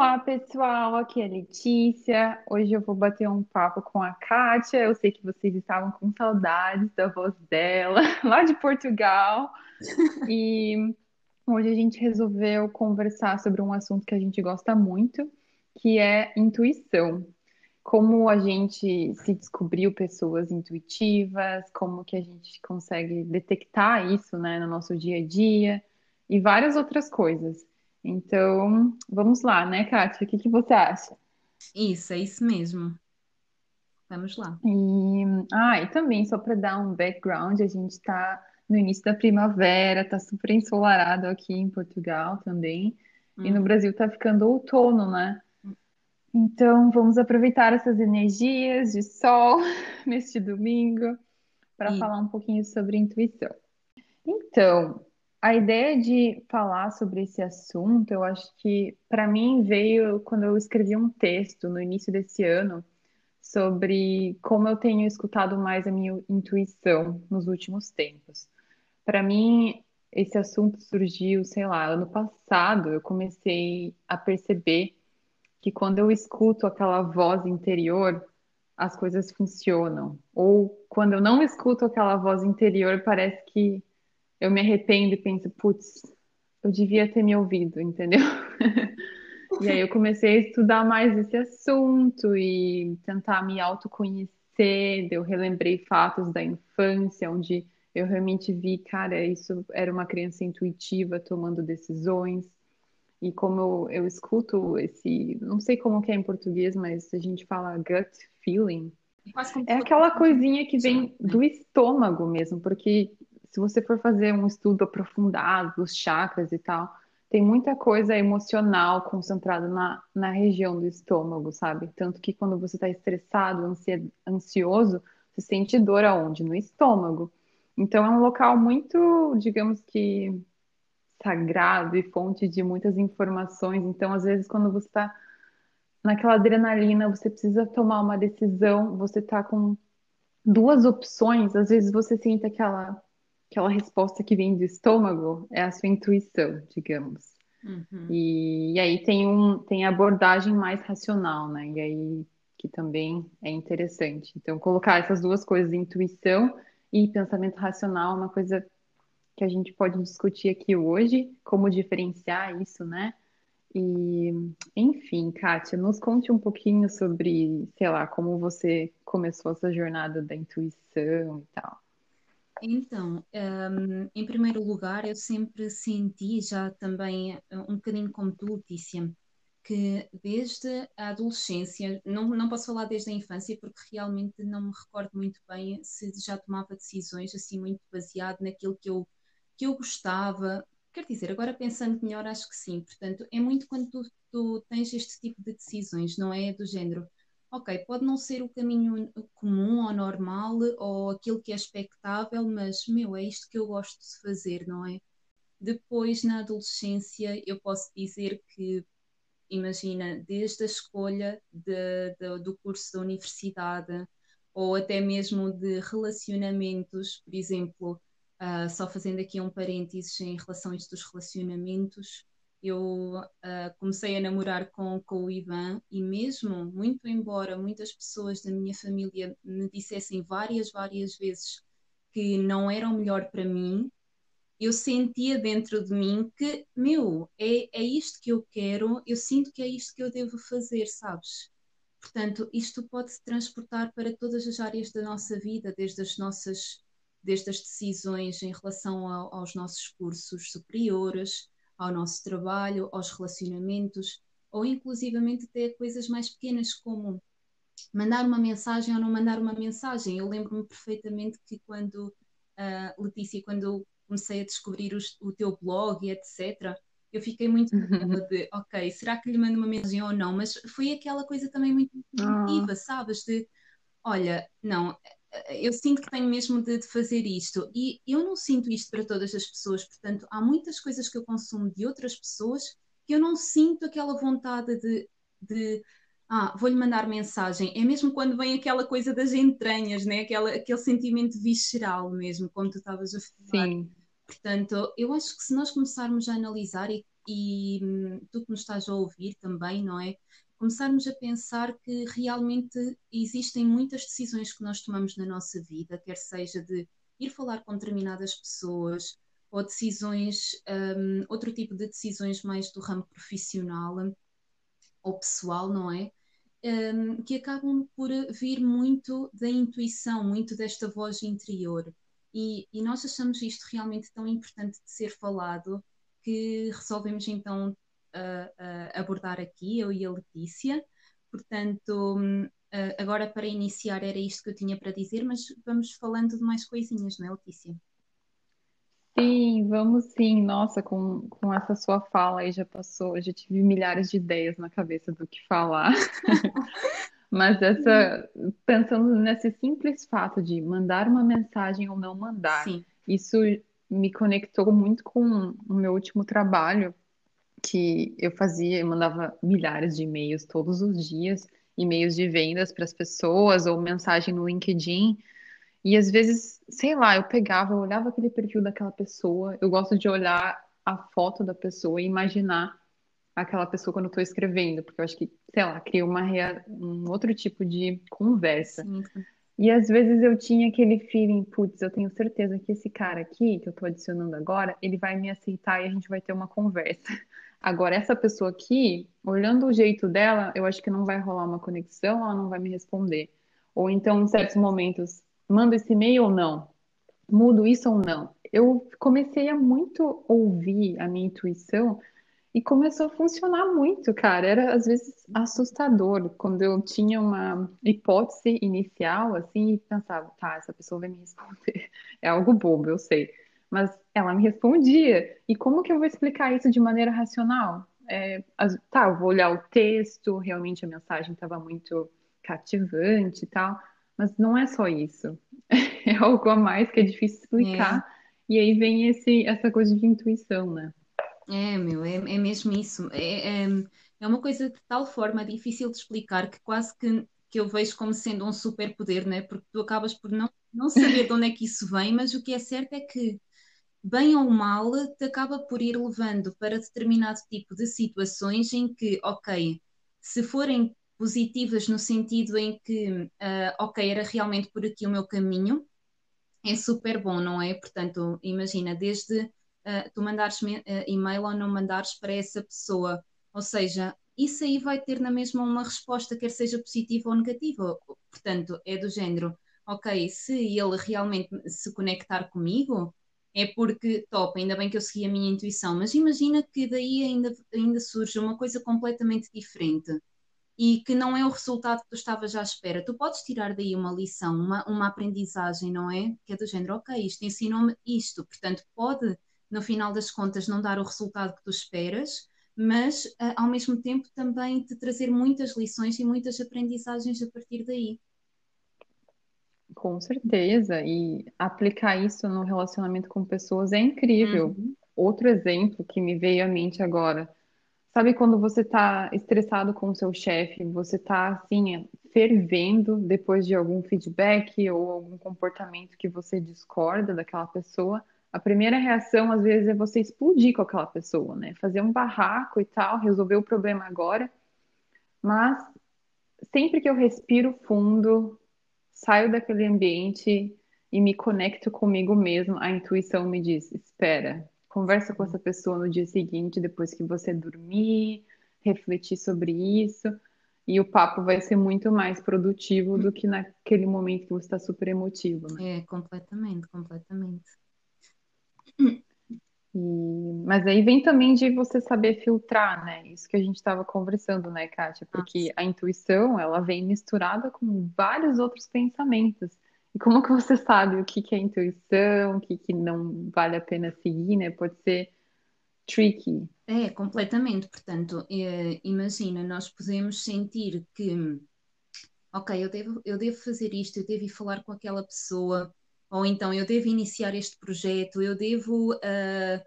Olá, pessoal. Aqui é a Letícia. Hoje eu vou bater um papo com a Kátia. Eu sei que vocês estavam com saudades da voz dela, lá de Portugal. E hoje a gente resolveu conversar sobre um assunto que a gente gosta muito, que é intuição. Como a gente se descobriu pessoas intuitivas, como que a gente consegue detectar isso, né, no nosso dia a dia e várias outras coisas. Então, vamos lá, né, Kátia? O que que você acha? Isso, é isso mesmo. Vamos lá. E, ah, e também, só para dar um background, a gente está no início da primavera, está super ensolarado aqui em Portugal também, e no Hum, Brasil está ficando outono, né? Então, vamos aproveitar essas energias de sol neste domingo para falar um pouquinho sobre intuição. Então, a ideia de falar sobre esse assunto, eu acho que para mim veio quando eu escrevi um texto no início desse ano sobre como eu tenho escutado mais a minha intuição nos últimos tempos. Para mim, esse assunto surgiu, sei lá, ano passado, eu comecei a perceber que quando eu escuto aquela voz interior, as coisas funcionam. Ou quando eu não escuto aquela voz interior, parece que eu me arrependo e penso, putz, eu devia ter me ouvido, entendeu? E aí eu comecei a estudar mais esse assunto e tentar me autoconhecer. Eu relembrei fatos da infância, onde eu realmente vi, cara, isso era uma criança intuitiva tomando decisões. E como eu, eu escuto esse, não sei como que é em português, mas a gente fala gut feeling. é aquela coisinha que vem do estômago mesmo, porque se você for fazer um estudo aprofundado dos chakras e tal, tem muita coisa emocional concentrada na, na região do estômago, sabe? Tanto que quando você está estressado, ansioso, você sente dor aonde? No estômago. Então é um local muito, digamos que, sagrado e fonte de muitas informações. Então, às vezes, quando você está naquela adrenalina, você precisa tomar uma decisão, você está com duas opções, às vezes você sente aquela, aquela resposta que vem do estômago, é a sua intuição, digamos. Uhum. E, e aí tem um, tem a abordagem mais racional, né? E aí que também é interessante. Então, colocar essas duas coisas, intuição e pensamento racional, é uma coisa que a gente pode discutir aqui hoje, como diferenciar isso, né? E, enfim, Kátia, nos conte um pouquinho sobre, sei lá, como você começou essa jornada da intuição e tal. Então, hum, em primeiro lugar, eu sempre senti, já também eh, um bocadinho como tu, Letícia, que desde a adolescência, não, não posso falar desde a infância, porque realmente não me recordo muito bem se já tomava decisões assim muito baseado naquilo que eu, que eu gostava. Quer dizer, agora pensando melhor, acho que sim. Portanto, é muito quando tu, tu tens este tipo de decisões, não é? Do género. Ok, pode não ser o caminho comum ou normal ou aquilo que é expectável, mas, meu, é isto que eu gosto de fazer, não é? Depois, na adolescência, eu posso dizer que, imagina, desde a escolha de- de- do curso da universidade ou até mesmo de relacionamentos, por exemplo, ah, só fazendo aqui um parênteses em relação a isto dos relacionamentos, eu ah, comecei a namorar com, com o Ivan e mesmo, muito embora muitas pessoas da minha família me dissessem várias, várias vezes que não era o melhor para mim, eu sentia dentro de mim que, meu, é, é isto que eu quero, eu sinto que é isto que eu devo fazer, sabes? Portanto, isto pode se transportar para todas as áreas da nossa vida, desde as nossas, desde as decisões em relação ao- aos nossos cursos superiores, ao nosso trabalho, aos relacionamentos, ou inclusivamente até coisas mais pequenas como mandar uma mensagem ou não mandar uma mensagem. Eu lembro-me perfeitamente que quando, ah, Letícia, quando eu comecei a descobrir os- o teu blog e etc., eu fiquei muito naquela de, ok, será que lhe mando uma mensagem ou não? Mas foi aquela coisa também muito Ah, intuitiva, sabes? De, olha, não, eu sinto que tenho mesmo de, de fazer isto. E eu não sinto isto para todas as pessoas, portanto, há muitas coisas que eu consumo de outras pessoas que eu não sinto aquela vontade de, de ah, vou-lhe mandar mensagem. É mesmo quando vem aquela coisa das entranhas, né? Aquela, aquele sentimento visceral mesmo, como tu estavas a falar. sim. Portanto, eu acho que se nós começarmos a analisar e, e hum, tu que nos estás a ouvir também, não é? Começarmos a pensar que realmente existem muitas decisões que nós tomamos na nossa vida, quer seja de ir falar com determinadas pessoas, ou decisões, um, outro tipo de decisões mais do ramo profissional ou pessoal, não é? Um, que acabam por vir muito da intuição, muito desta voz interior. E, e, nós achamos isto realmente tão importante de ser falado que resolvemos então abordar aqui, eu e a Letícia. Portanto, uh, agora para iniciar era isto que eu tinha para dizer, mas vamos falando de mais coisinhas, não é, Letícia? Sim, vamos sim. Nossa, com, com essa sua fala aí já passou, já tive milhares de ideias na cabeça do que falar. Mas essa, pensando nesse simples fato de mandar uma mensagem ou não mandar, Sim. isso me conectou muito com o meu último trabalho, que eu fazia, eu mandava milhares de e-mails todos os dias, e-mails de vendas para as pessoas ou mensagem no LinkedIn. E às vezes, sei lá, eu pegava, eu olhava aquele perfil daquela pessoa, eu gosto de olhar a foto da pessoa e imaginar aquela pessoa quando eu estou escrevendo, porque eu acho que, sei lá, cria uma rea... um outro tipo de conversa. Sim. E às vezes eu tinha aquele feeling, putz, eu tenho certeza que esse cara aqui, que eu estou adicionando agora, ele vai me aceitar e a gente vai ter uma conversa. Agora, essa pessoa aqui, olhando o jeito dela, eu acho que não vai rolar uma conexão, ela não vai me responder. Ou então, em certos momentos, mando esse e-mail ou não? Mudo isso ou não? Eu comecei a muito ouvir a minha intuição e começou a funcionar muito, cara. Era às vezes assustador quando eu tinha uma hipótese inicial, assim, e pensava, tá, essa pessoa vai me responder. É algo bobo, eu sei. Mas ela me respondia. E como que eu vou explicar isso de maneira racional? É, as, tá, eu vou olhar o texto, realmente a mensagem estava muito cativante e tal. Mas não é só isso. É algo a mais que é difícil explicar. É. E aí vem esse, essa coisa de intuição, né? É, meu, é, é mesmo isso. É, é, é uma coisa de tal forma difícil de explicar que quase que, que eu vejo como sendo um superpoder, né? Porque tu acabas por não, não saber de onde é que isso vem, mas o que é certo é que, bem ou mal, te acaba por ir levando para determinado tipo de situações em que, ok, se forem positivas no sentido em que, uh, ok, era realmente por aqui o meu caminho, é super bom, não é? Portanto, imagina, desde uh, tu mandares uh, e-mail ou não mandares para essa pessoa, ou seja, isso aí vai ter na mesma uma resposta, quer seja positiva ou negativa. Portanto, é do género, ok, se ele realmente se conectar comigo, é porque top, ainda bem que eu segui a minha intuição, mas imagina que daí ainda, ainda surge uma coisa completamente diferente e que não é o resultado que tu estavas à espera. Tu podes tirar daí uma lição, uma, uma aprendizagem, não é? Que é do género, ok, isto ensinou-me isto, portanto, pode, no final das contas, não dar o resultado que tu esperas, mas uh, ao mesmo tempo também te trazer muitas lições e muitas aprendizagens a partir daí. Com certeza, e aplicar isso no relacionamento com pessoas é incrível. Uhum. Outro exemplo que me veio à mente agora Sabe quando você está estressado com o seu chefe, você está assim, fervendo depois de algum feedback ou algum comportamento que você discorda daquela pessoa? A primeira reação, às vezes, é você explodir com aquela pessoa, né? Fazer um barraco e tal, resolver o problema agora. Mas sempre que eu respiro fundo, saio daquele ambiente e me conecto comigo mesmo, a intuição me diz: espera, Conversa com essa pessoa no dia seguinte, depois que você dormir, refletir sobre isso, e o papo vai ser muito mais produtivo do que naquele momento que você está super emotivo, né? É, completamente, completamente. E... Mas aí vem também de você saber filtrar, né? Isso que a gente estava conversando, né, Kátia? Porque Nossa. a intuição, ela vem misturada com vários outros pensamentos. E como que você sabe o que, que é intuição, o que, que não vale a pena seguir, né? Pode ser tricky. É, completamente. Portanto, é, imagina, nós podemos sentir que, ok, eu devo, eu devo fazer isto, eu devo ir falar com aquela pessoa, ou então eu devo iniciar este projeto, eu devo, uh,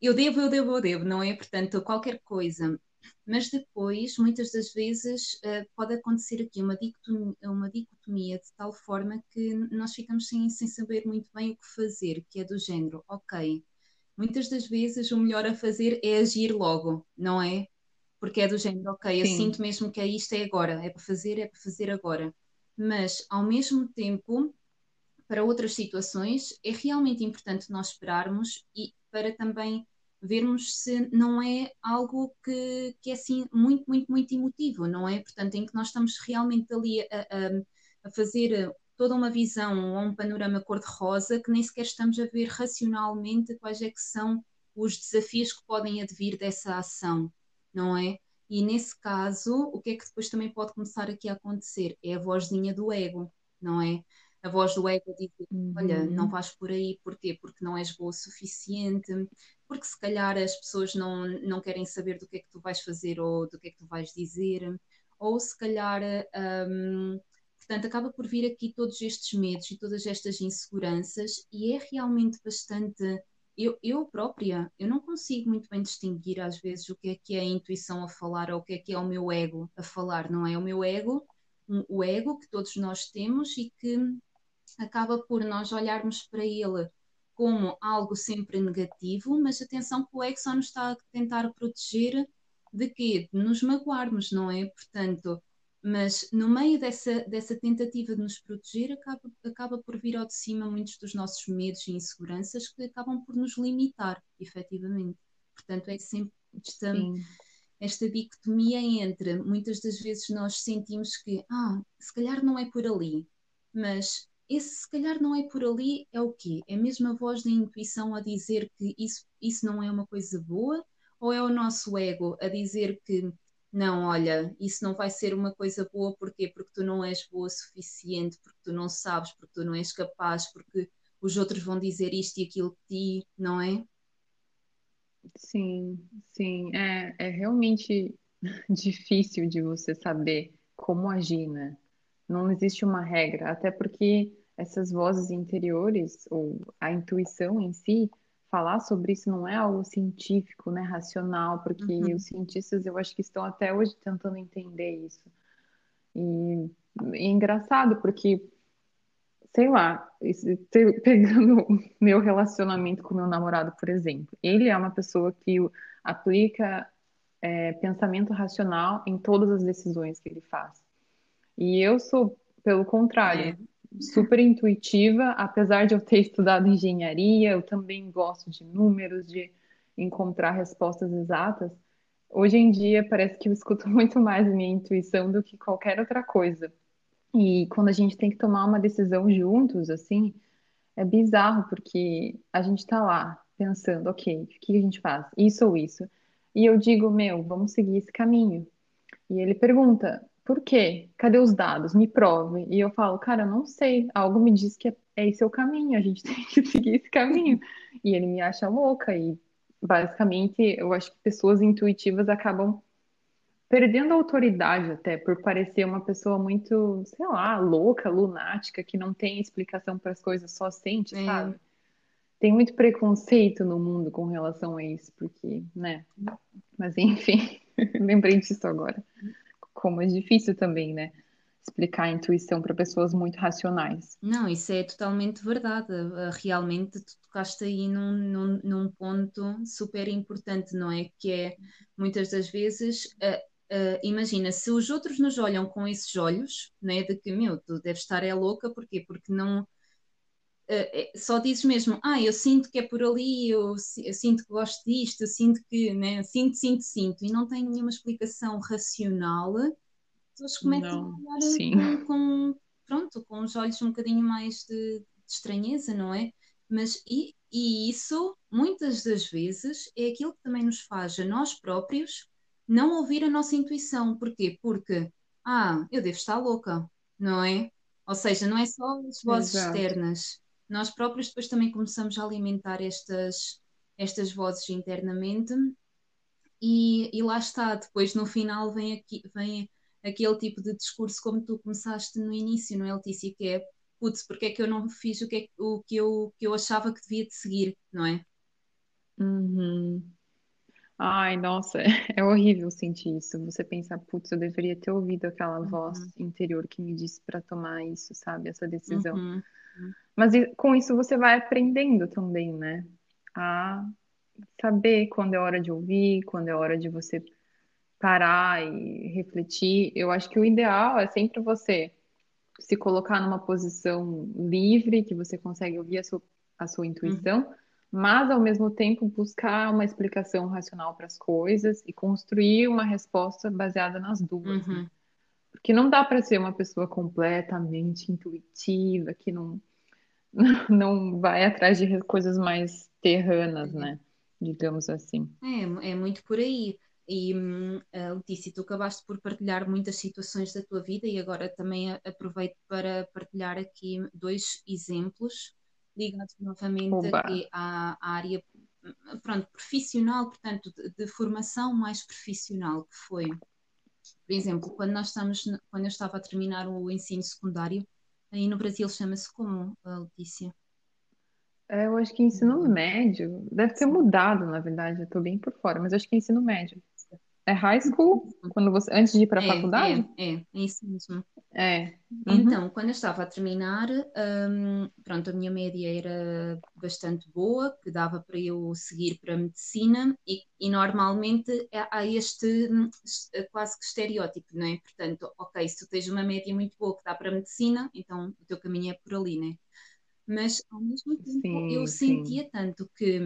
eu devo, eu devo, eu devo, não é? Portanto, qualquer coisa mas depois, muitas das vezes, uh, pode acontecer aqui uma dicotomia, uma dicotomia, de tal forma que nós ficamos sem, sem saber muito bem o que fazer, que é do género, ok, muitas das vezes o melhor a fazer é agir logo, não é? Porque é do género, ok, eu Sim. sinto mesmo que é isto, é agora, é para fazer, é para fazer agora. Mas, ao mesmo tempo, para outras situações, é realmente importante nós esperarmos e para também vermos se não é algo que, que é assim muito, muito, muito emotivo, não é? Portanto, em que nós estamos realmente ali a, a, a fazer toda uma visão ou um panorama cor-de-rosa que nem sequer estamos a ver racionalmente quais é que são os desafios que podem advir dessa ação, não é? E nesse caso, o que é que depois também pode começar aqui a acontecer? É a vozinha do ego, não é? A voz do ego diz: Olha, não Uhum. vais por aí, porquê? Porque não és boa o suficiente, porque se calhar as pessoas não, não querem saber do que é que tu vais fazer ou do que é que tu vais dizer, ou se calhar, hum, portanto, acaba por vir aqui todos estes medos e todas estas inseguranças, e é realmente bastante. Eu, eu própria, eu não consigo muito bem distinguir às vezes o que é que é a intuição a falar ou o que é que é o meu ego a falar, não é? O meu ego, um- o ego que todos nós temos e que acaba por nós olharmos para ele como algo sempre negativo, mas atenção que o ego só nos está a tentar proteger de quê? De nos magoarmos, não é? Portanto, mas no meio dessa, dessa tentativa de nos proteger, acaba, acaba por vir ao de cima muitos dos nossos medos e inseguranças que acabam por nos limitar, efetivamente. Portanto, é sempre esta, esta dicotomia entre muitas das vezes nós sentimos que, ah, se calhar não é por ali, mas esse se calhar não é por ali, é o quê? É mesmo a voz da intuição a dizer que isso, isso não é uma coisa boa? Ou é o nosso ego a dizer que não, olha, isso não vai ser uma coisa boa, porquê? Porque tu não és boa o suficiente, porque tu não sabes, porque tu não és capaz, porque os outros vão dizer isto e aquilo de ti, não é? Sim, sim, é, é realmente difícil de você saber como agir, né? Não existe uma regra, até porque essas vozes interiores, ou a intuição em si, falar sobre isso não é algo científico, né, racional, porque os Uhum. cientistas eu acho que estão até hoje tentando entender isso. E, é engraçado, porque sei lá, pegando meu relacionamento com meu namorado, por exemplo, ele é uma pessoa que aplica é, pensamento racional em todas as decisões que ele faz. E eu sou, pelo É, contrário, super intuitiva, apesar de eu ter estudado engenharia, eu também gosto de números, de encontrar respostas exatas. Hoje em dia parece que eu escuto muito mais a minha intuição do que qualquer outra coisa. E quando a gente tem que tomar uma decisão juntos, assim, é bizarro, porque a gente tá lá pensando, ok, o que a gente faz? Isso ou isso? E eu digo, meu, vamos seguir esse caminho. E ele pergunta, por quê? Cadê os dados? Me prove. E eu falo, cara, eu não sei. Algo me diz que é, é esse é o caminho, a gente tem que seguir esse caminho. E ele me acha louca. E basicamente, eu acho que pessoas intuitivas acabam perdendo a autoridade até por parecer uma pessoa muito, sei lá, louca, lunática, que não tem explicação para as coisas, só sente, é, sabe? Tem muito preconceito no mundo com relação a isso, porque, né? Mas enfim, lembrei disso agora. Como é difícil também, né? Explicar a intuição para pessoas muito racionais. Não, isso é totalmente verdade. Uh, Realmente tu tocaste aí num, num, num ponto super importante, não é? Que é muitas das vezes, uh, uh, imagina, se os outros nos olham com esses olhos, né, de que, meu, tu deves estar é louca, porquê? Porque não, eh, eh, só dizes mesmo, ah, eu sinto que é por ali, eu, eu sinto que gosto disto, eu sinto que, né, sinto, sinto, sinto, e não tem nenhuma explicação racional, as pessoas começam Não, a olhar sim. com, com, pronto, com os olhos um bocadinho mais de, de estranheza, não é? Mas, e, e isso, muitas das vezes, é aquilo que também nos faz a nós próprios não ouvir a nossa intuição. Porquê? Porque, ah, eu devo estar louca, não é? Ou seja, não é só as vozes Exato. externas nós próprios depois também começamos a alimentar estas, estas vozes internamente e, e lá está, depois no final vem, aqui, vem aquele tipo de discurso como tu começaste no início, não é, Letícia? Que é, putz, porque é que eu não fiz o que, é, o que, eu, que eu achava que devia de seguir, não é? Uhum. Ai, nossa, é horrível sentir isso. Você pensa, putz, eu deveria ter ouvido aquela voz Uhum, interior que me disse para tomar isso, sabe? Essa decisão. uhum, Mas e- com isso você vai aprendendo também, né? A saber quando é hora de ouvir, quando é hora de você parar e refletir. Eu acho que o ideal é sempre você se colocar numa posição livre, que você consegue ouvir a sua, a sua Uhum, intuição, mas ao mesmo tempo buscar uma explicação racional para as coisas e construir uma resposta baseada nas duas, né? uhum, Porque não dá para ser uma pessoa completamente intuitiva, que não, não vai atrás de coisas mais terranas, né? Digamos assim. É, é muito por aí. E, a Letícia, tu acabaste por partilhar muitas situações da tua vida e agora também aproveito para partilhar aqui dois exemplos ligados novamente à, à área, pronto, profissional, portanto, de, de formação mais profissional que foi. Por exemplo, quando nós estamos, quando eu estava a terminar o ensino secundário, aí no Brasil chama-se como, a Letícia? É, Eu acho que ensino médio deve ter mudado, na verdade, eu tô bem por fora, mas acho que ensino médio. É high school, quando você, antes de ir para a É, é, faculdade? é, é isso mesmo. É. Uhum. Então, quando eu estava a terminar, hum, pronto, a minha média era bastante boa, que dava para eu seguir para a medicina, e, e normalmente há há este hum, es- quase que estereótipo, não é? Portanto, ok, se tu tens uma média muito boa que dá para a medicina, então o teu caminho é por ali, né? Mas ao mesmo tempo eu Sim, sim. sentia tanto que,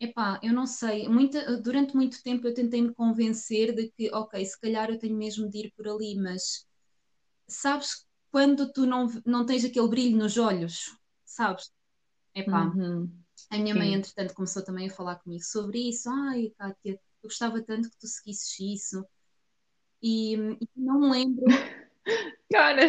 epá, eu não sei, muita, durante muito tempo eu tentei me convencer de que, ok, se calhar eu tenho mesmo de ir por ali, mas sabes quando tu não, não tens aquele brilho nos olhos, sabes? Epá, Uhum. a minha mãe, Sim. entretanto, começou também a falar comigo sobre isso. Ai, Kátia, eu gostava tanto que tu seguisses isso. E, e não me lembro, Cara,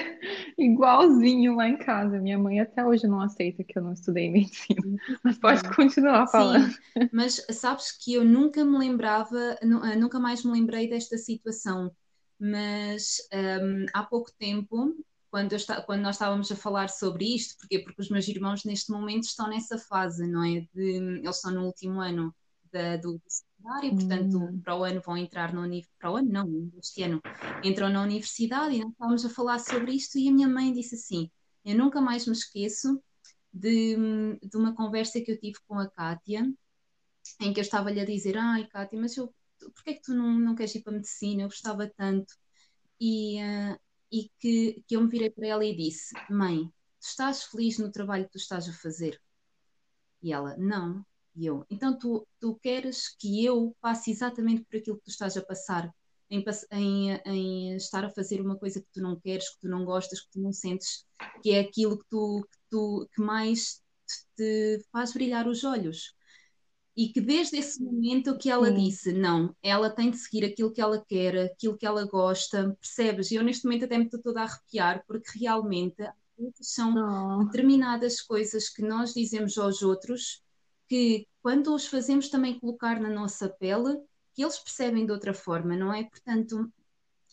igualzinho lá em casa. Minha mãe até hoje não aceita que eu não estudei medicina. Mas pode continuar falando. sim, mas sabes que eu nunca me lembrava, eh, nunca mais me lembrei desta situação. Mas hum, há pouco tempo, quando, quando nós estávamos a falar sobre isto, porquê? Porque os meus irmãos neste momento estão nessa fase, não é? De, eles estão no último ano da, do, secundário, portanto, Hum, para o ano vão entrar universidade, para o ano não, este ano, entram na universidade e nós estávamos a falar sobre isto e a minha mãe disse assim, eu nunca mais me esqueço de, de uma conversa que eu tive com a Kátia, em que eu estava-lhe a dizer, ai Kátia, mas eu, porquê é que tu não, não queres ir para a medicina? Eu gostava tanto. E, uh, e que, que eu me virei para ela e disse, mãe, tu estás feliz no trabalho que tu estás a fazer? E ela, não. E eu, então tu, tu queres que eu passe exatamente por aquilo que tu estás a passar, em, em, em, estar a fazer uma coisa que tu não queres, que tu não gostas, que tu não sentes, que é aquilo que tu, que, tu, que mais te, te faz brilhar os olhos. E que desde esse momento que ela sim. disse, não, ela tem de seguir aquilo que ela quer, aquilo que ela gosta, percebes? E eu neste momento até me estou toda a arrepiar, porque realmente são Oh, determinadas coisas que nós dizemos aos outros que quando os fazemos também colocar na nossa pele, que eles percebem de outra forma, não é? Portanto,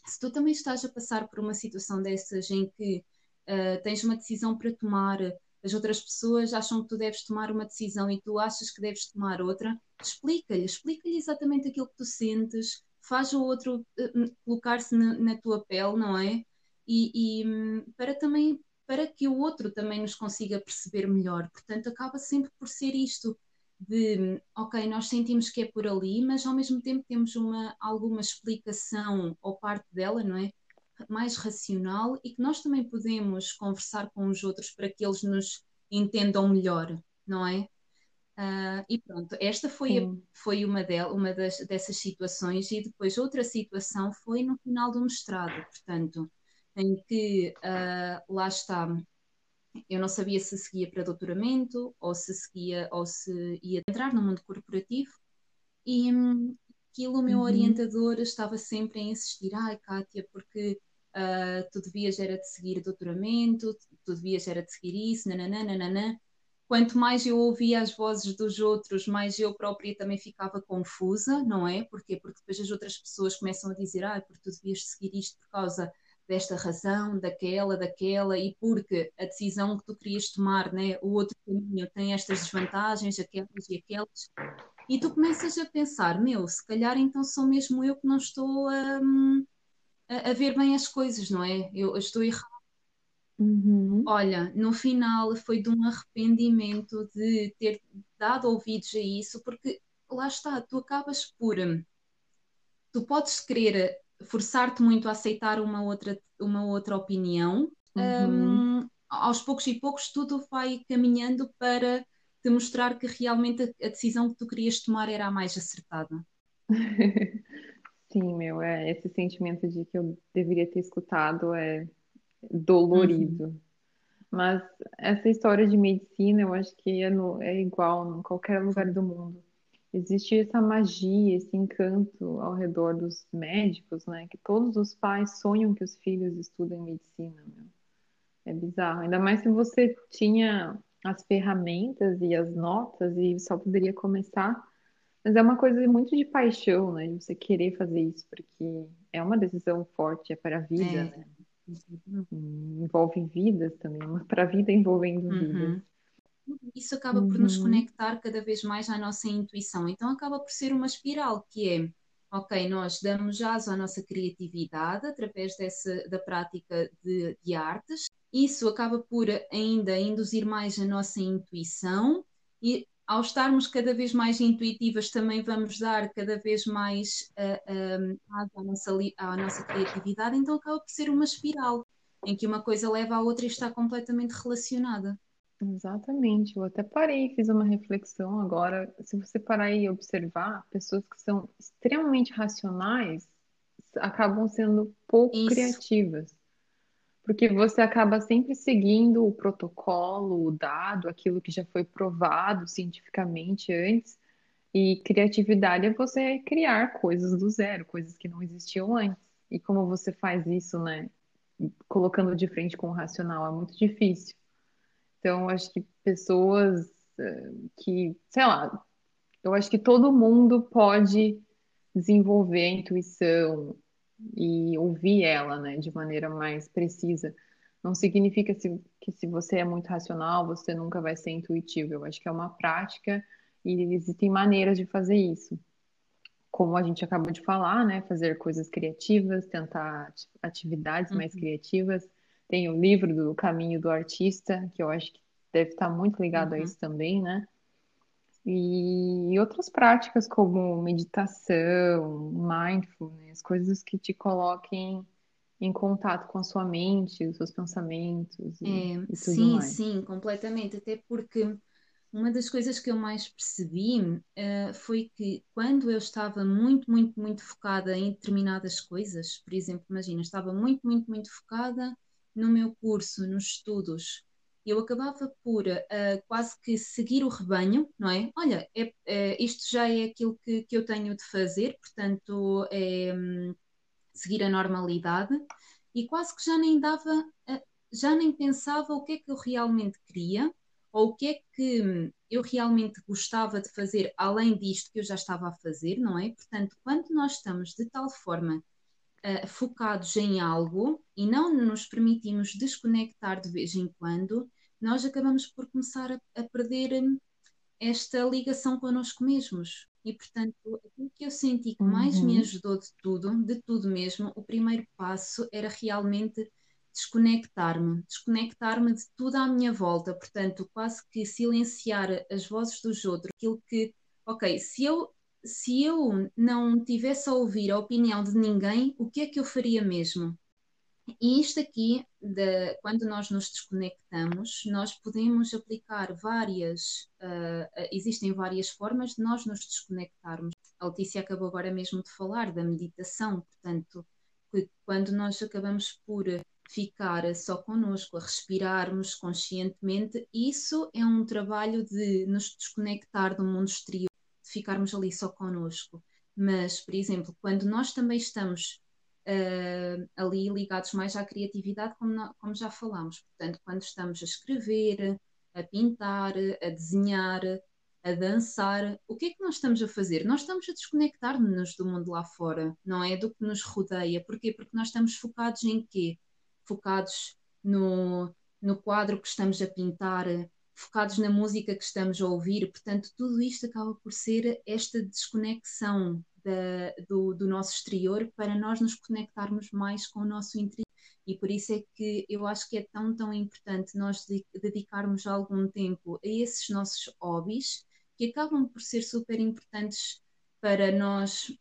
se tu também estás a passar por uma situação dessas em que uh, tens uma decisão para tomar, as outras pessoas acham que tu deves tomar uma decisão e tu achas que deves tomar outra, explica-lhe, explica-lhe exatamente aquilo que tu sentes, faz o outro uh, colocar-se na, na, tua pele, não é? E, e um, para também para que o outro também nos consiga perceber melhor. Portanto, acaba sempre por ser isto de, ok, nós sentimos que é por ali, mas ao mesmo tempo temos uma, alguma explicação ou parte dela, não é? Mais racional e que nós também podemos conversar com os outros para que eles nos entendam melhor, não é? Uh, e pronto, esta foi, a, foi uma, de, uma das, dessas situações, e depois outra situação foi no final do mestrado, portanto, em que uh, lá está, eu não sabia se seguia para doutoramento ou se seguia ou se ia entrar no mundo corporativo e hum, aquilo o meu Uhum. orientador estava sempre a insistir, ai Kátia, porque uh, tu devias era de seguir doutoramento, tu devias era de seguir isso, nananã, nananã. Quanto mais eu ouvia as vozes dos outros, mais eu própria também ficava confusa, não é? Porquê? Porque depois as outras pessoas começam a dizer, ah, porque tu devias seguir isto por causa desta razão, daquela, daquela, e porque a decisão que tu querias tomar, né, o outro caminho tem estas desvantagens, aquelas e aquelas, e tu começas a pensar, meu, se calhar então sou mesmo eu que não estou a, a, a ver bem as coisas, não é? Eu, eu estou errada. Uhum. Olha, no final foi de um arrependimento de ter dado ouvidos a isso, porque lá está, tu acabas por. Tu podes querer forçar-te muito a aceitar uma outra, uma outra opinião. Uhum. Um, aos poucos e poucos, tudo vai caminhando para te mostrar que realmente a, a decisão que tu querias tomar era a mais acertada. Sim, meu, é esse sentimento de que eu deveria ter escutado é dolorido. Uhum. Mas essa história de medicina, eu acho que é, no, é igual em qualquer lugar do mundo. Existe essa magia, esse encanto ao redor dos médicos, né? Que todos os pais sonham que os filhos estudem medicina, meu. É bizarro. Ainda mais se você tinha as ferramentas e as notas e só poderia começar. Mas é uma coisa muito de paixão, né? De você querer fazer isso, porque é uma decisão forte, é para a vida, é. né? envolve vidas também, para a vida envolvendo uhum. vidas. Isso acaba por nos uhum. conectar cada vez mais à nossa intuição. Então acaba por ser uma espiral que é, ok, nós damos jazz à nossa criatividade através dessa, da prática de, de artes. Isso acaba por ainda induzir mais a nossa intuição e ao estarmos cada vez mais intuitivas, também vamos dar cada vez mais uh, uh, à, nossa, à nossa criatividade, então acaba por ser uma espiral em que uma coisa leva à outra e está completamente relacionada. Exatamente, eu até parei e fiz uma reflexão agora. Se você parar e observar, pessoas que são extremamente racionais acabam sendo pouco Isso. criativas porque você acaba sempre seguindo o protocolo, o dado, aquilo que já foi provado cientificamente antes. E criatividade é você criar coisas do zero, coisas que não existiam antes. E como você faz isso, né? Colocando de frente com o racional, é muito difícil. Então, acho que pessoas eh, que, sei lá, eu acho que todo mundo pode desenvolver a intuição, e ouvir ela, né, de maneira mais precisa. Não significa que se você é muito racional, você nunca vai ser intuitivo. Eu acho que é uma prática e existem maneiras de fazer isso. Como a gente acabou de falar, né, fazer coisas criativas, tentar atividades uhum. mais criativas. Tem o livro do Caminho do Artista, que eu acho que deve estar muito ligado uhum. a isso também, né? E outras práticas como meditação, mindfulness, coisas que te coloquem em contato com a sua mente, os seus pensamentos e, é, e tudo sim, mais. Sim, completamente. Até porque uma das coisas que eu mais percebi uh, foi que quando eu estava muito, muito, muito focada em determinadas coisas, por exemplo, imagina, estava muito, muito, muito focada no meu curso, nos estudos, eu acabava por uh, quase que seguir o rebanho, não é? Olha, é, é, isto já é aquilo que, que eu tenho de fazer, portanto, é, um, seguir a normalidade, e quase que já nem dava, uh, já nem pensava o que é que eu realmente queria, ou o que é que eu realmente gostava de fazer além disto que eu já estava a fazer, não é? Portanto, quando nós estamos de tal forma uh, focados em algo e não nos permitimos desconectar de vez em quando, nós acabamos por começar a, a perder hum, esta ligação connosco mesmos. E, portanto, aquilo que eu senti que mais uhum. me ajudou de tudo, de tudo mesmo, o primeiro passo era realmente desconectar-me, desconectar-me de tudo à minha volta, portanto, quase que silenciar as vozes dos outros, aquilo que, ok, se eu se eu não tivesse a ouvir a opinião de ninguém, o que é que eu faria mesmo? E isto aqui, de, quando nós nos desconectamos, nós podemos aplicar várias, uh, existem várias formas de nós nos desconectarmos. A Letícia acabou agora mesmo de falar da meditação, portanto, que quando nós acabamos por ficar só connosco, a respirarmos conscientemente, isso é um trabalho de nos desconectar do mundo exterior, de ficarmos ali só connosco. Mas, por exemplo, quando nós também estamos uh, ali ligados mais à criatividade, como, como já falámos. Portanto, quando estamos a escrever, a pintar, a desenhar, a dançar, o que é que nós estamos a fazer? Nós estamos a desconectar-nos do mundo lá fora, não é? Do que nos rodeia. Porquê? Porque nós estamos focados em quê? Focados no, no quadro que estamos a pintar, focados na música que estamos a ouvir. Portanto, tudo isto acaba por ser esta desconexão da, do, do nosso exterior para nós nos conectarmos mais com o nosso interior. E por isso é que eu acho que é tão, tão importante nós dedicarmos algum tempo a esses nossos hobbies que acabam por ser super importantes para nós,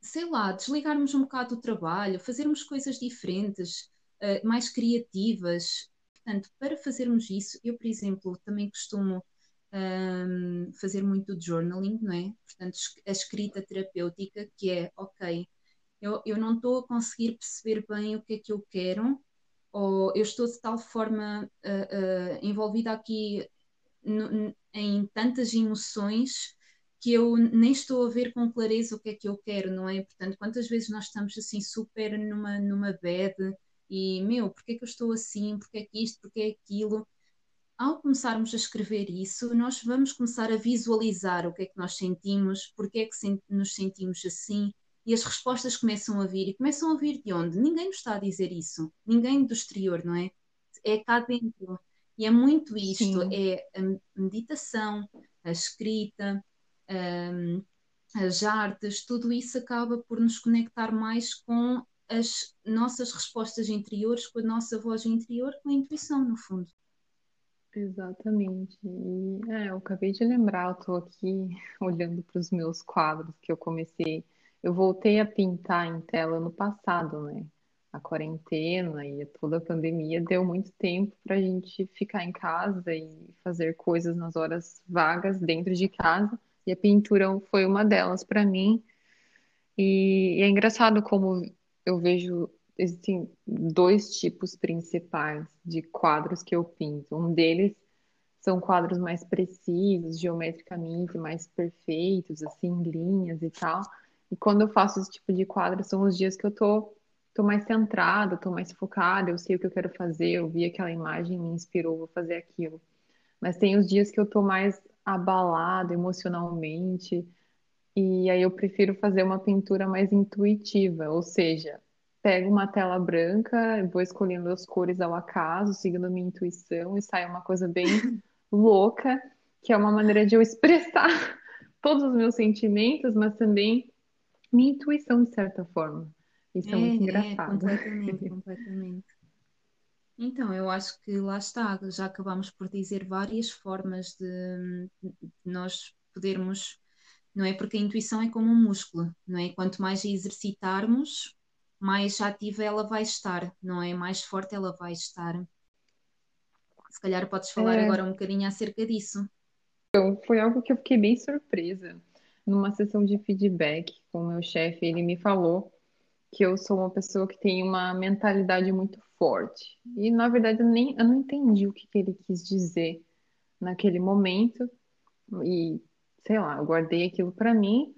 sei lá, desligarmos um bocado do trabalho, fazermos coisas diferentes, uh, mais criativas. Portanto, para fazermos isso, eu, por exemplo, também costumo um, fazer muito journaling, não é? Portanto, a escrita terapêutica, que é, ok, eu, eu não estou a conseguir perceber bem o que é que eu quero, ou eu estou de tal forma uh, uh, envolvida aqui no, em tantas emoções que eu nem estou a ver com clareza o que é que eu quero, não é? Portanto, quantas vezes nós estamos assim super numa, numa bad e, meu, porquê é que eu estou assim? Porquê é que isto? Porquê é aquilo? ao começarmos a escrever isso, nós vamos começar a visualizar o que é que nós sentimos, porque é que nos sentimos assim, e as respostas começam a vir. E começam a vir de onde? Ninguém nos está a dizer isso. Ninguém do exterior, não é? É cá dentro. E é muito isto: Sim. é a meditação, a escrita, um, as artes, tudo isso acaba por nos conectar mais com as nossas respostas interiores, com a nossa voz interior, com a intuição, no fundo. Exatamente. E é, eu acabei de lembrar, eu estou aqui olhando para os meus quadros que eu comecei. Eu voltei a pintar em tela no passado, né? A quarentena e toda a pandemia deu muito tempo para a gente ficar em casa e fazer coisas nas horas vagas dentro de casa. E a pintura foi uma delas para mim. E, e é engraçado como eu vejo existem dois tipos principais de quadros que eu pinto. Um deles são quadros mais precisos, geometricamente mais perfeitos, assim, linhas e tal. E quando eu faço esse tipo de quadro, são os dias que eu tô, tô mais centrada, tô mais focada, eu sei o que eu quero fazer, eu vi aquela imagem, me inspirou, vou fazer aquilo. Mas tem os dias que eu tô mais abalada emocionalmente, e aí eu prefiro fazer uma pintura mais intuitiva, ou seja, pego uma tela branca, vou escolhendo as cores ao acaso, seguindo a minha intuição, e sai uma coisa bem louca, que é uma maneira de eu expressar todos os meus sentimentos, mas também minha intuição, de certa forma. Isso é, é muito é, engraçado. É, completamente, completamente. Então, eu acho que lá está, já acabamos por dizer várias formas de, de nós podermos, não é? Porque a intuição é como um músculo, não é? Quanto mais a exercitarmos, mais ativa ela vai estar, não é? Mais forte ela vai estar. Se calhar podes falar é... agora um bocadinho acerca disso. Foi algo que eu fiquei bem surpresa. Numa sessão de feedback com o meu chefe, ele me falou que eu sou uma pessoa que tem uma mentalidade muito forte. E, na verdade, eu, nem, eu não entendi o que, que ele quis dizer naquele momento. E, sei lá, eu guardei aquilo para mim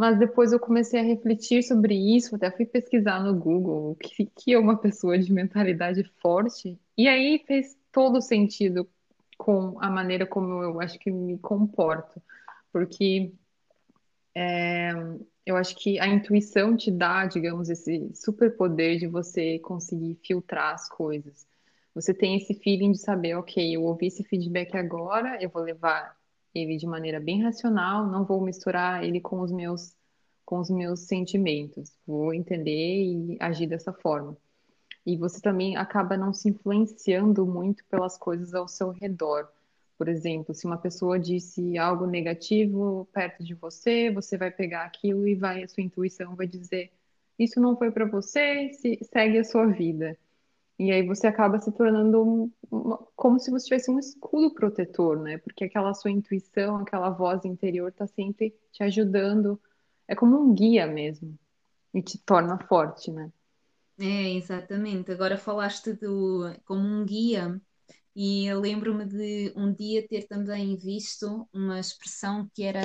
mas depois eu comecei a refletir sobre isso, até fui pesquisar no Google o que, que é uma pessoa de mentalidade forte, e aí fez todo sentido com a maneira como eu acho que me comporto, porque é, eu acho que a intuição te dá, digamos, esse superpoder de você conseguir filtrar as coisas. Você tem esse feeling de saber, ok, eu ouvi esse feedback agora, eu vou levar ele de maneira bem racional, não vou misturar ele com os meus com os meus sentimentos, vou entender e agir dessa forma. E você também acaba não se influenciando muito pelas coisas ao seu redor. Por exemplo, se uma pessoa disse algo negativo perto de você, você vai pegar aquilo e vai, a sua intuição vai dizer: isso não foi para você, se, segue a sua vida. E aí você acaba se tornando um, uma, como se você tivesse um escudo protetor, né? Porque aquela sua intuição, aquela voz interior está sempre te ajudando. É como um guia mesmo. E te torna forte, né? É, exatamente. Agora falaste do como um guia, e lembro-me de um dia ter também visto uma expressão que era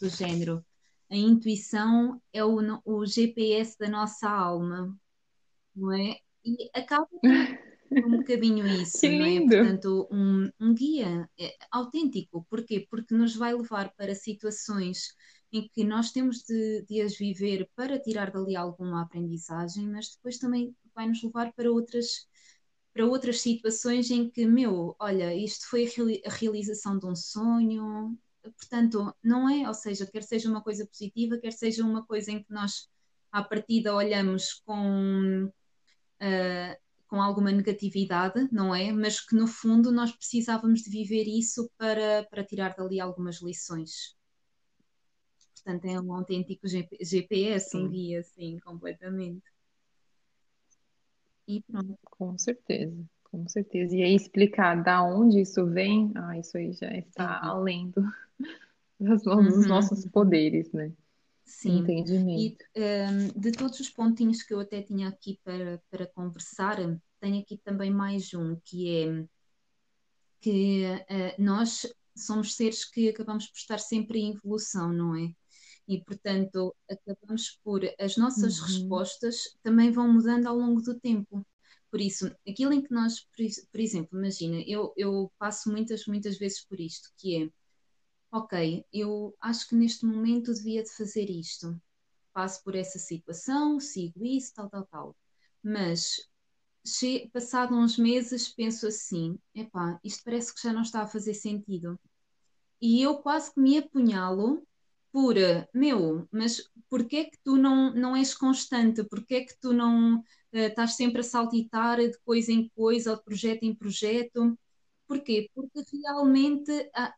do género: a intuição é o, o GPS da nossa alma, não é? E acaba um bocadinho isso, que não é? lindo. Portanto, um, um guia é, autêntico. Porquê? Porque nos vai levar para situações em que nós temos de, de as viver para tirar dali alguma aprendizagem, mas depois também vai nos levar para outras para outras situações em que, meu, olha, isto foi a realização de um sonho, portanto, não é, ou seja, quer seja uma coisa positiva, quer seja uma coisa em que nós, à partida, olhamos com uh, com alguma negatividade, não é? Mas que no fundo nós precisávamos de viver isso para, para tirar dali algumas lições. Portanto, é um autêntico GPS, sim. um guia, sim, completamente. E pronto. Com certeza, com certeza. E aí explicar da onde isso vem, ah, isso aí já está sim. além do, dos, uhum. nossos poderes, né? Sim. Entendimento. E um, de todos os pontinhos que eu até tinha aqui para, para conversar, tenho aqui também mais um, que é que uh, nós somos seres que acabamos por estar sempre em evolução, não é? E, portanto, acabamos por. As nossas uhum. respostas também vão mudando ao longo do tempo. Por isso, aquilo em que nós, por, por exemplo, imagina, eu, eu passo muitas, muitas vezes por isto, que é ok, eu acho que neste momento devia de fazer isto. Passo por essa situação, sigo isso, tal, tal, tal. Mas passado uns meses penso assim, epá, isto parece que já não está a fazer sentido. E eu quase que me apunhalo por, meu, mas porquê é que tu não, não és constante? Porquê é que tu não uh, estás sempre a saltitar de coisa em coisa, ou de projeto em projeto? Porquê? Porque realmente, ah,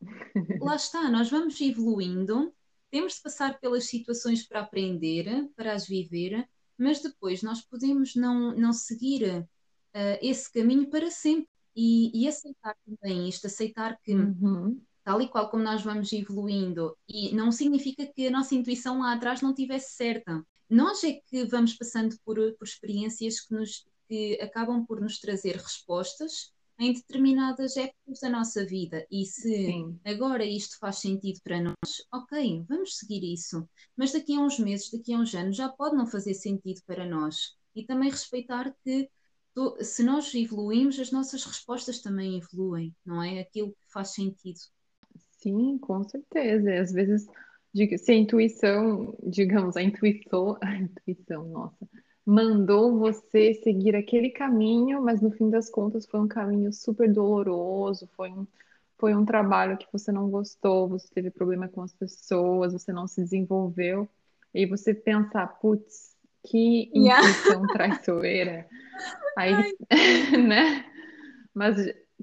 lá está, nós vamos evoluindo, temos de passar pelas situações para aprender, para as viver, mas depois nós podemos não, não seguir uh, esse caminho para sempre. E, e, aceitar também isto, aceitar que, uhum. tal e qual como nós vamos evoluindo, e não significa que a nossa intuição lá atrás não tivesse certa. Nós é que vamos passando por, por experiências que, nos, que acabam por nos trazer respostas em determinadas épocas da nossa vida. E se Sim. agora isto faz sentido para nós, ok, vamos seguir isso. Mas daqui a uns meses, daqui a uns anos, já pode não fazer sentido para nós. E também respeitar que se nós evoluímos, as nossas respostas também evoluem, não é? Aquilo que faz sentido. Sim, com certeza. Às vezes, se a intuição, digamos, a intuição, a intuição, nossa, mandou você seguir aquele caminho, mas no fim das contas foi um caminho super doloroso, foi um, foi um trabalho que você não gostou, você teve problema com as pessoas, você não se desenvolveu, e você pensar, putz, que intuição yeah. traiçoeira. Aí, né? Mas,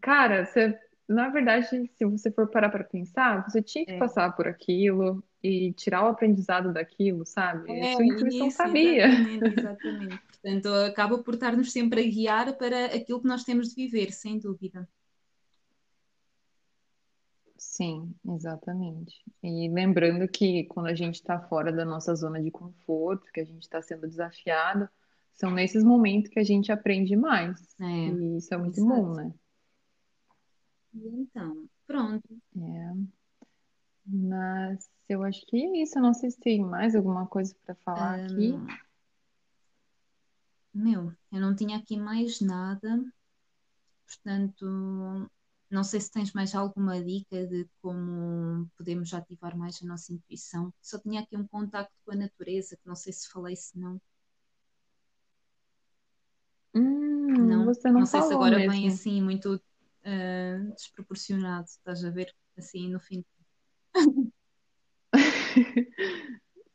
cara, você, na verdade, se você for parar para pensar, você tinha que é. passar por aquilo, e tirar o aprendizado daquilo, sabe? É, Sua intuição isso, sabia. Exatamente, exatamente. Portanto, acaba por estar-nos sempre a guiar para aquilo que nós temos de viver, sem dúvida. Sim, exatamente. E lembrando que quando a gente está fora da nossa zona de conforto, que a gente está sendo desafiado, são nesses momentos que a gente aprende mais. É, e isso é muito exato. bom, né? Então, pronto. É. Mas eu acho que é isso. Eu não sei se tem mais alguma coisa para falar um, aqui. Meu, eu não tinha aqui mais nada. Portanto, não sei se tens mais alguma dica de como podemos ativar mais a nossa intuição. Só tinha aqui um contacto com a natureza, que não sei se falei, se não. Hum, não, não, não sei se agora mesmo. vem assim muito uh, desproporcionado, estás a ver? Assim no fim.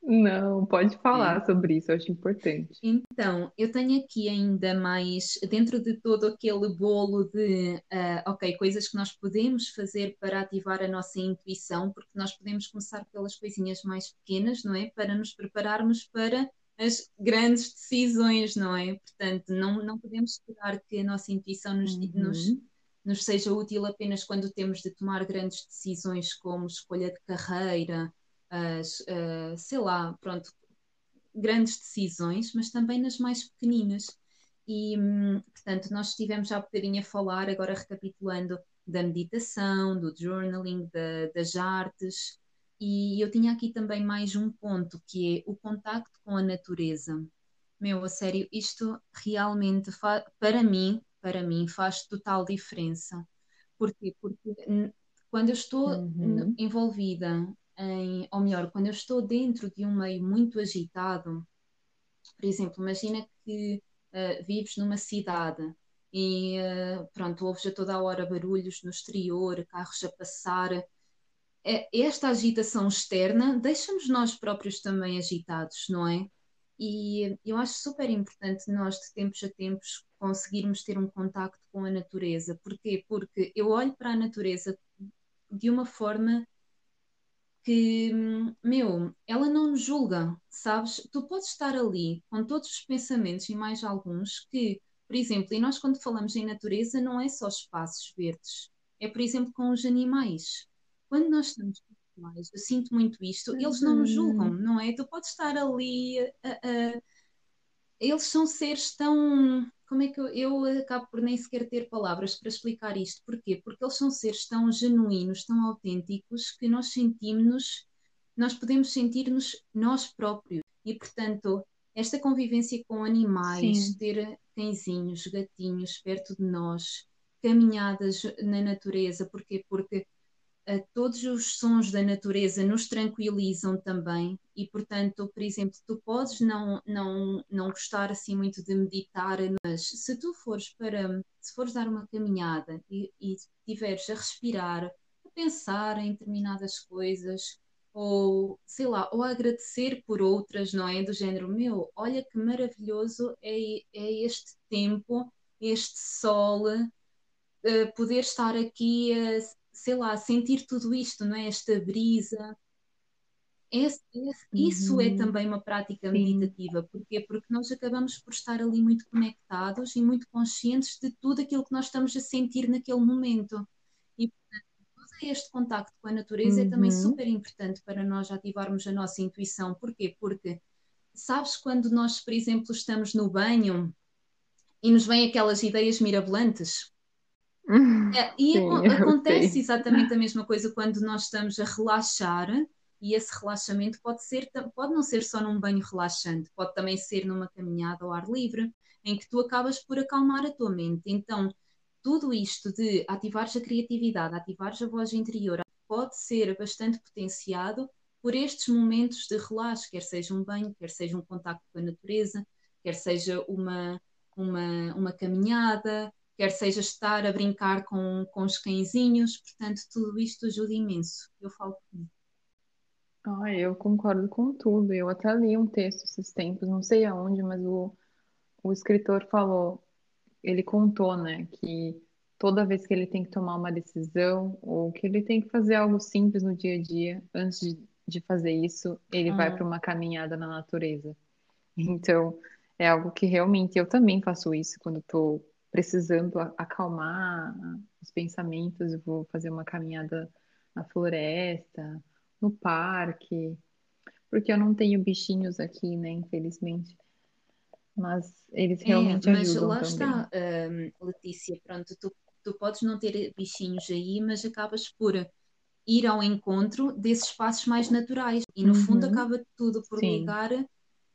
Não, pode falar é. sobre isso, eu acho importante. Então, eu tenho aqui ainda mais, dentro de todo aquele bolo de, uh, ok, coisas que nós podemos fazer para ativar a nossa intuição, porque nós podemos começar pelas coisinhas mais pequenas, não é? Para nos prepararmos para as grandes decisões, não é? Portanto, não, não podemos esperar que a nossa intuição nos, uhum. nos, nos seja útil apenas quando temos de tomar grandes decisões como escolha de carreira, as, uh, sei lá, pronto, grandes decisões, mas também nas mais pequeninas. E, hum, portanto, nós estivemos um bocadinho a falar, agora recapitulando, da meditação, do journaling, da, das artes, e eu tinha aqui também mais um ponto, que é o contacto com a natureza. Meu, a sério, isto realmente, para mim, para mim, faz total diferença. Porquê? Porque quando eu estou uhum. envolvida em, ou melhor, quando eu estou dentro de um meio muito agitado, por exemplo, imagina que uh, vives numa cidade e uh, pronto, ouves a toda a hora barulhos no exterior, carros a passar. É, esta agitação externa deixa-nos nós próprios também agitados, não é? E eu acho super importante nós, de tempos a tempos, conseguirmos ter um contacto com a natureza. Porquê? Porque eu olho para a natureza de uma forma que, meu, ela não nos julga, sabes? Tu podes estar ali com todos os pensamentos e mais alguns que, por exemplo, e nós quando falamos em natureza não é só espaços verdes, é por exemplo com os animais. Quando nós estamos animais, eu sinto muito isto, eles não nos julgam, uhum. não é? Tu podes estar ali, eles são seres tão como é que eu, eu, acabo por nem sequer ter palavras para explicar isto? Porquê? Porque eles são seres tão genuínos, tão autênticos, que nós sentimos, nós podemos sentir-nos nós próprios. E, portanto, esta convivência com animais, Sim. ter cãezinhos, gatinhos perto de nós, caminhadas na natureza, porquê? Porque todos os sons da natureza nos tranquilizam também e, portanto, por exemplo, tu podes não, não, não gostar assim muito de meditar, mas se tu fores para, se fores dar uma caminhada e, e tiveres a respirar, a pensar em determinadas coisas, ou sei lá, ou agradecer por outras, não é? Do género, meu, olha que maravilhoso é, é este tempo, este sol, uh, poder estar aqui a sei lá, sentir tudo isto, não é? Esta brisa. Esse, esse, uhum. Isso é uhum. também uma prática Sim. meditativa. Porquê? Porque nós acabamos por estar ali muito conectados e muito conscientes de tudo aquilo que nós estamos a sentir naquele momento. E, portanto, este contacto com a natureza uhum. é também uhum. super importante para nós ativarmos a nossa intuição. Porquê? Porque sabes quando nós, por exemplo, estamos no banho e nos vêm aquelas ideias mirabolantes? É, e Sim, acontece exatamente a mesma coisa quando nós estamos a relaxar, e esse relaxamento pode ser, pode não ser só num banho relaxante, pode também ser numa caminhada ao ar livre, em que tu acabas por acalmar a tua mente. Então, tudo isto de ativares a criatividade, ativares a voz interior, pode ser bastante potenciado por estes momentos de relaxo, quer seja um banho, quer seja um contacto com a natureza, quer seja uma, uma, uma caminhada, quer seja estar a brincar com, com os cãezinhos, portanto, tudo isto ajuda imenso. Eu falo comigo. Ah, eu concordo com tudo. Eu até li um texto esses tempos, não sei aonde, mas o, o escritor falou, ele contou, né, que toda vez que ele tem que tomar uma decisão ou que ele tem que fazer algo simples no dia a dia, antes de, de fazer isso, ele vai para uma caminhada na natureza. Então, é algo que realmente eu também faço isso quando estou precisando acalmar os pensamentos, eu vou fazer uma caminhada na floresta, no parque, porque eu não tenho bichinhos aqui, né, infelizmente. Mas eles é, realmente é, mas ajudam lá também. está, um, Letícia, pronto, tu, tu podes não ter bichinhos aí, mas acabas por ir ao encontro desses espaços mais naturais e no uhum. fundo acaba tudo por Sim. ligar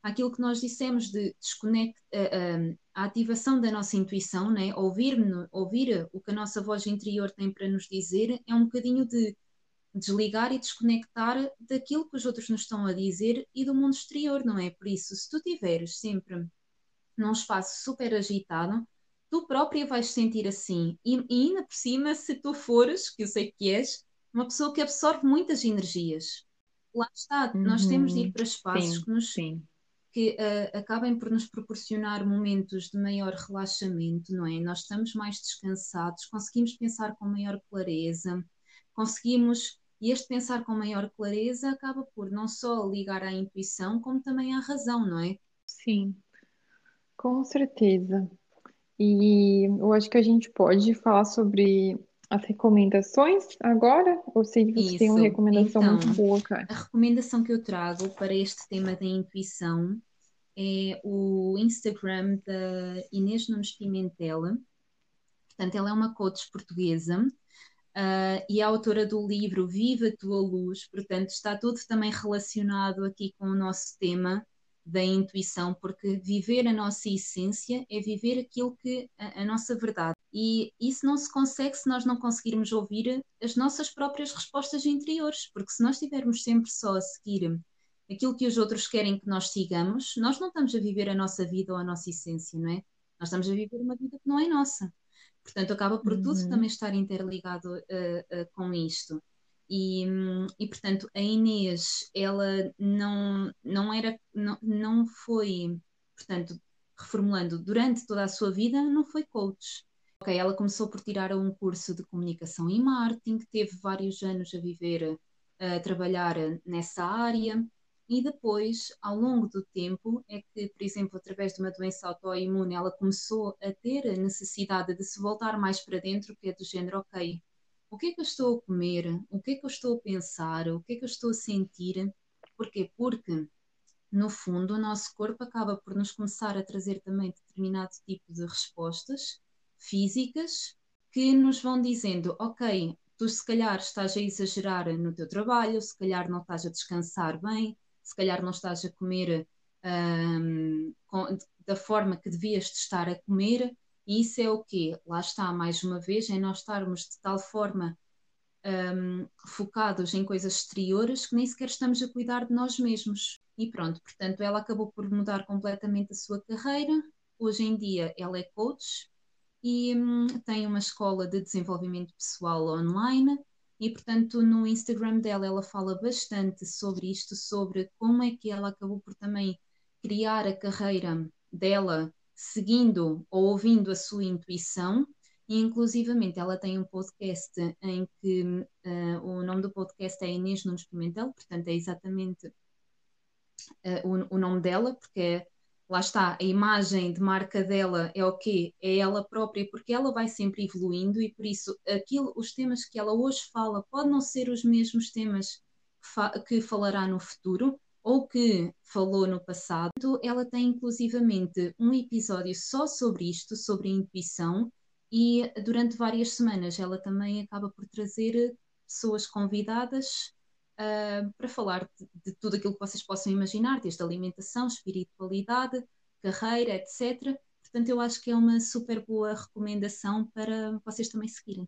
aquilo que nós dissemos de desconect, uh, uh, a ativação da nossa intuição, né? ouvir, ouvir o que a nossa voz interior tem para nos dizer, é um bocadinho de desligar e desconectar daquilo que os outros nos estão a dizer e do mundo exterior, não é? Por isso, se tu estiveres sempre num espaço super agitado, tu própria vais sentir assim. E, e ainda por cima, se tu fores, que eu sei que és, uma pessoa que absorve muitas energias. Lá está, uhum. nós temos de ir para espaços sim, que nos sim que uh, acabem por nos proporcionar momentos de maior relaxamento, não é? Nós estamos mais descansados, conseguimos pensar com maior clareza, conseguimos. E este pensar com maior clareza acaba por não só ligar à intuição, como também à razão, não é? Sim, com certeza. E eu acho que a gente pode falar sobre as recomendações agora? Ou se você Isso. tem uma recomendação então, muito boa, cara? A recomendação que eu trago para este tema da intuição é o Instagram da Inês Nunes Pimentel. Portanto, ela é uma coach portuguesa uh, e é autora do livro Viva a Tua Luz. Portanto, está tudo também relacionado aqui com o nosso tema da intuição, porque viver a nossa essência é viver aquilo que a, a nossa verdade e isso não se consegue se nós não conseguirmos ouvir as nossas próprias respostas interiores, porque se nós estivermos sempre só a seguir aquilo que os outros querem que nós sigamos, nós não estamos a viver a nossa vida ou a nossa essência, não é? Nós estamos a viver uma vida que não é nossa. Portanto, acaba por uhum. tudo também estar interligado uh, uh, com isto. E, e, portanto, a Inês, ela não, não era, não, não foi, portanto, reformulando, durante toda a sua vida, não foi coach. Ok, ela começou por tirar um curso de comunicação e marketing, teve vários anos a viver, a trabalhar nessa área, e depois, ao longo do tempo, é que, por exemplo, através de uma doença autoimune, ela começou a ter a necessidade de se voltar mais para dentro, que é do género, ok, o que é que eu estou a comer, o que é que eu estou a pensar, o que é que eu estou a sentir. Porquê? Porque, no fundo, o nosso corpo acaba por nos começar a trazer também determinado tipo de respostas físicas que nos vão dizendo, ok, tu se calhar estás a exagerar no teu trabalho, se calhar não estás a descansar bem, se calhar não estás a comer um, com, da forma que devias de estar a comer, e isso é o quê? Lá está, mais uma vez, é nós estarmos de tal forma um, focados em coisas exteriores que nem sequer estamos a cuidar de nós mesmos. E pronto, portanto, ela acabou por mudar completamente a sua carreira. Hoje em dia, ela é coach e hum, tem uma escola de desenvolvimento pessoal online. E, portanto, no Instagram dela, ela fala bastante sobre isto, sobre como é que ela acabou por também criar a carreira dela seguindo ou ouvindo a sua intuição, e inclusivamente ela tem um podcast em que uh, o nome do podcast é Inês Nunes Pimentel, portanto é exatamente uh, o, o, nome dela, porque é, lá está, a imagem de marca dela é o quê? É ela própria, porque ela vai sempre evoluindo e por isso aquilo, os temas que ela hoje fala podem não ser os mesmos temas que, fa que falará no futuro, ou que falou no passado, ela tem inclusivamente um episódio só sobre isto, sobre a intuição, e durante várias semanas ela também acaba por trazer pessoas convidadas uh, para falar de, de, tudo aquilo que vocês possam imaginar, desde alimentação, espiritualidade, carreira, etc. Portanto, eu acho que é uma super boa recomendação para vocês também seguirem.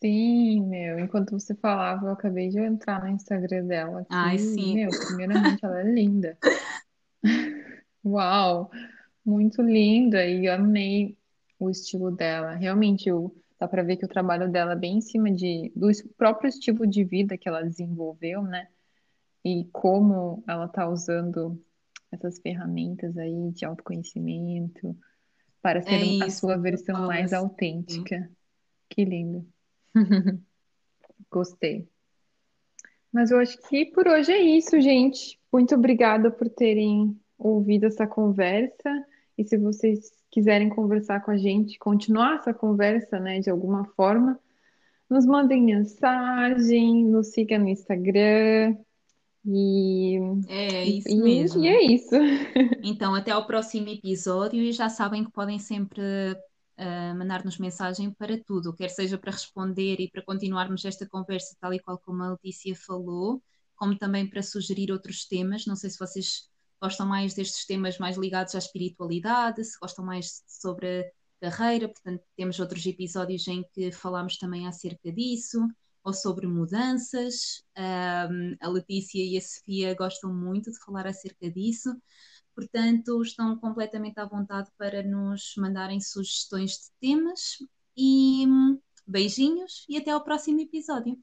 Sim, meu, enquanto você falava, eu acabei de entrar no Instagram dela Ai, sim. meu, primeiramente ela é linda. Uau, muito linda e amei o estilo dela. Realmente, eu, dá pra ver que o trabalho dela é bem em cima de, do próprio estilo de vida que ela desenvolveu, né? E como ela tá usando essas ferramentas aí de autoconhecimento para ser É a isso sua eu versão falo mais assim. autêntica. Que lindo. Gostei. Mas eu acho que por hoje é isso, gente. Muito obrigada por terem ouvido essa conversa. E se vocês quiserem conversar com a gente, continuar essa conversa, né, de alguma forma, nos mandem mensagem, nos siga no Instagram. E, É e, isso e, e mesmo. é isso. Então, até ao próximo episódio e já sabem que podem sempre uh, mandar-nos mensagem para tudo, quer seja para responder e para continuarmos esta conversa tal e qual como a Letícia falou, como também para sugerir outros temas. Não sei se vocês gostam mais destes temas mais ligados à espiritualidade, se gostam mais sobre a carreira, portanto, temos outros episódios em que falamos também acerca disso, ou sobre mudanças. Um, a Letícia e a Sofia gostam muito de falar acerca disso. Portanto, estão completamente à vontade para nos mandarem sugestões de temas e hum, beijinhos e até ao próximo episódio.